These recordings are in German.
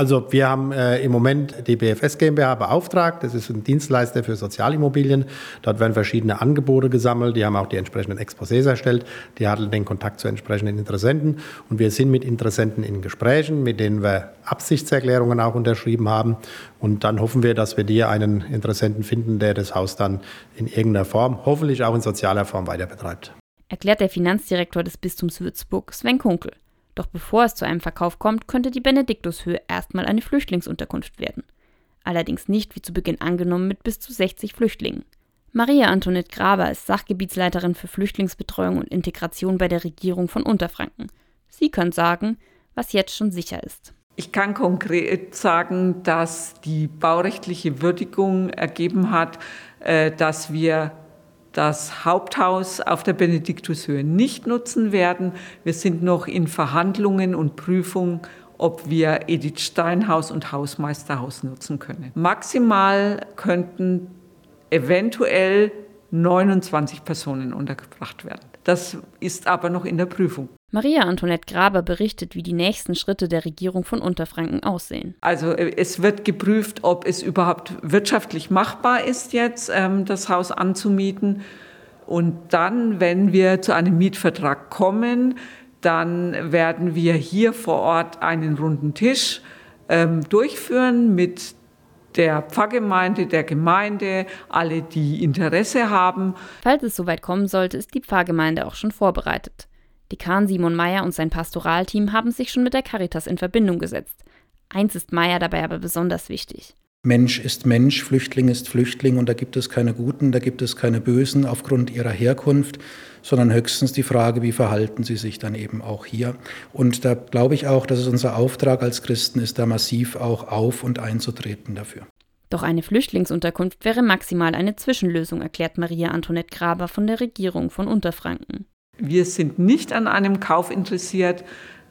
Also wir haben äh, im Moment die BFS GmbH beauftragt. Das ist ein Dienstleister für Sozialimmobilien. Dort werden verschiedene Angebote gesammelt. Die haben auch die entsprechenden Exposés erstellt. Die hatten den Kontakt zu entsprechenden Interessenten. Und wir sind mit Interessenten in Gesprächen, mit denen wir Absichtserklärungen auch unterschrieben haben. Und dann hoffen wir, dass wir dir einen Interessenten finden, der das Haus dann in irgendeiner Form, hoffentlich auch in sozialer Form weiter betreibt. Erklärt der Finanzdirektor des Bistums Würzburg, Sven Kunkel. Doch bevor es zu einem Verkauf kommt, könnte die Benediktushöhe erstmal eine Flüchtlingsunterkunft werden. Allerdings nicht wie zu Beginn angenommen mit bis zu 60 Flüchtlingen. Maria Antoinette Graber ist Sachgebietsleiterin für Flüchtlingsbetreuung und Integration bei der Regierung von Unterfranken. Sie kann sagen, was jetzt schon sicher ist. Ich kann konkret sagen, dass die baurechtliche Würdigung ergeben hat, äh, dass wir das Haupthaus auf der Benediktushöhe nicht nutzen werden. Wir sind noch in Verhandlungen und Prüfung, ob wir Edith Steinhaus und Hausmeisterhaus nutzen können. Maximal könnten eventuell 29 Personen untergebracht werden. Das ist aber noch in der Prüfung. Maria Antoinette Graber berichtet, wie die nächsten Schritte der Regierung von Unterfranken aussehen. Also äh, es wird geprüft, ob es überhaupt wirtschaftlich machbar ist, jetzt ähm, das Haus anzumieten. Und dann, wenn wir zu einem Mietvertrag kommen, dann werden wir hier vor Ort einen runden Tisch ähm, durchführen mit der Pfarrgemeinde, der Gemeinde, alle, die Interesse haben. Falls es soweit kommen sollte, ist die Pfarrgemeinde auch schon vorbereitet. Dekan Simon Meyer und sein Pastoralteam haben sich schon mit der Caritas in Verbindung gesetzt. Eins ist Meyer dabei aber besonders wichtig. Mensch ist Mensch, Flüchtling ist Flüchtling und da gibt es keine Guten, da gibt es keine Bösen aufgrund ihrer Herkunft, sondern höchstens die Frage, wie verhalten sie sich dann eben auch hier. Und da glaube ich auch, dass es unser Auftrag als Christen ist, da massiv auch auf und einzutreten dafür. Doch eine Flüchtlingsunterkunft wäre maximal eine Zwischenlösung, erklärt Maria Antoinette Graber von der Regierung von Unterfranken. Wir sind nicht an einem Kauf interessiert,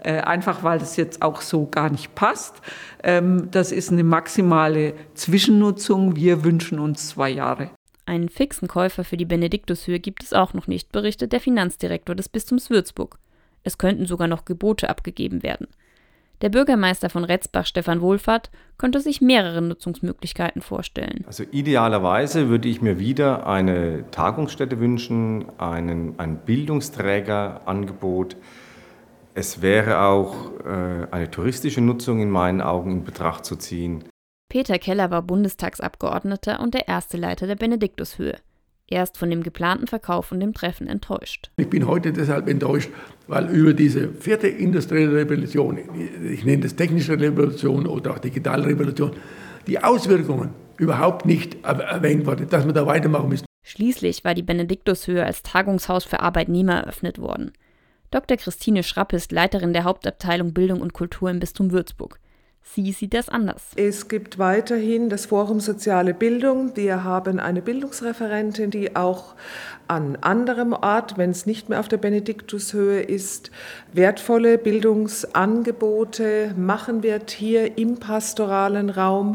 einfach weil das jetzt auch so gar nicht passt. Ähm, das ist eine maximale Zwischennutzung. Wir wünschen uns zwei Jahre. Einen fixen Käufer für die Benediktushöhe gibt es auch noch nicht, berichtet der Finanzdirektor des Bistums Würzburg. Es könnten sogar noch Gebote abgegeben werden. Der Bürgermeister von Retzbach, Stefan Wohlfahrt, könnte sich mehrere Nutzungsmöglichkeiten vorstellen. Also idealerweise würde ich mir wieder eine Tagungsstätte wünschen, einen, ein Bildungsträgerangebot. Es wäre auch äh, eine touristische Nutzung in meinen Augen in Betracht zu ziehen. Peter Keller war Bundestagsabgeordneter und der erste Leiter der Benediktushöhe. Er ist von dem geplanten Verkauf und dem Treffen enttäuscht. Ich bin heute deshalb enttäuscht, weil über diese vierte industrielle Revolution, ich nenne das technische Revolution oder auch digitale Revolution, die Auswirkungen überhaupt nicht erwähnt wurden, dass man da weitermachen müssen. Schließlich war die Benediktushöhe als Tagungshaus für Arbeitnehmer eröffnet worden. Dr. Christine Schrapp ist Leiterin der Hauptabteilung Bildung und Kultur im Bistum Würzburg. Sie sieht das anders. Es gibt weiterhin das Forum Soziale Bildung. Wir haben eine Bildungsreferentin, die auch an anderem Ort, wenn es nicht mehr auf der Benediktushöhe ist, wertvolle Bildungsangebote machen wird hier im pastoralen Raum.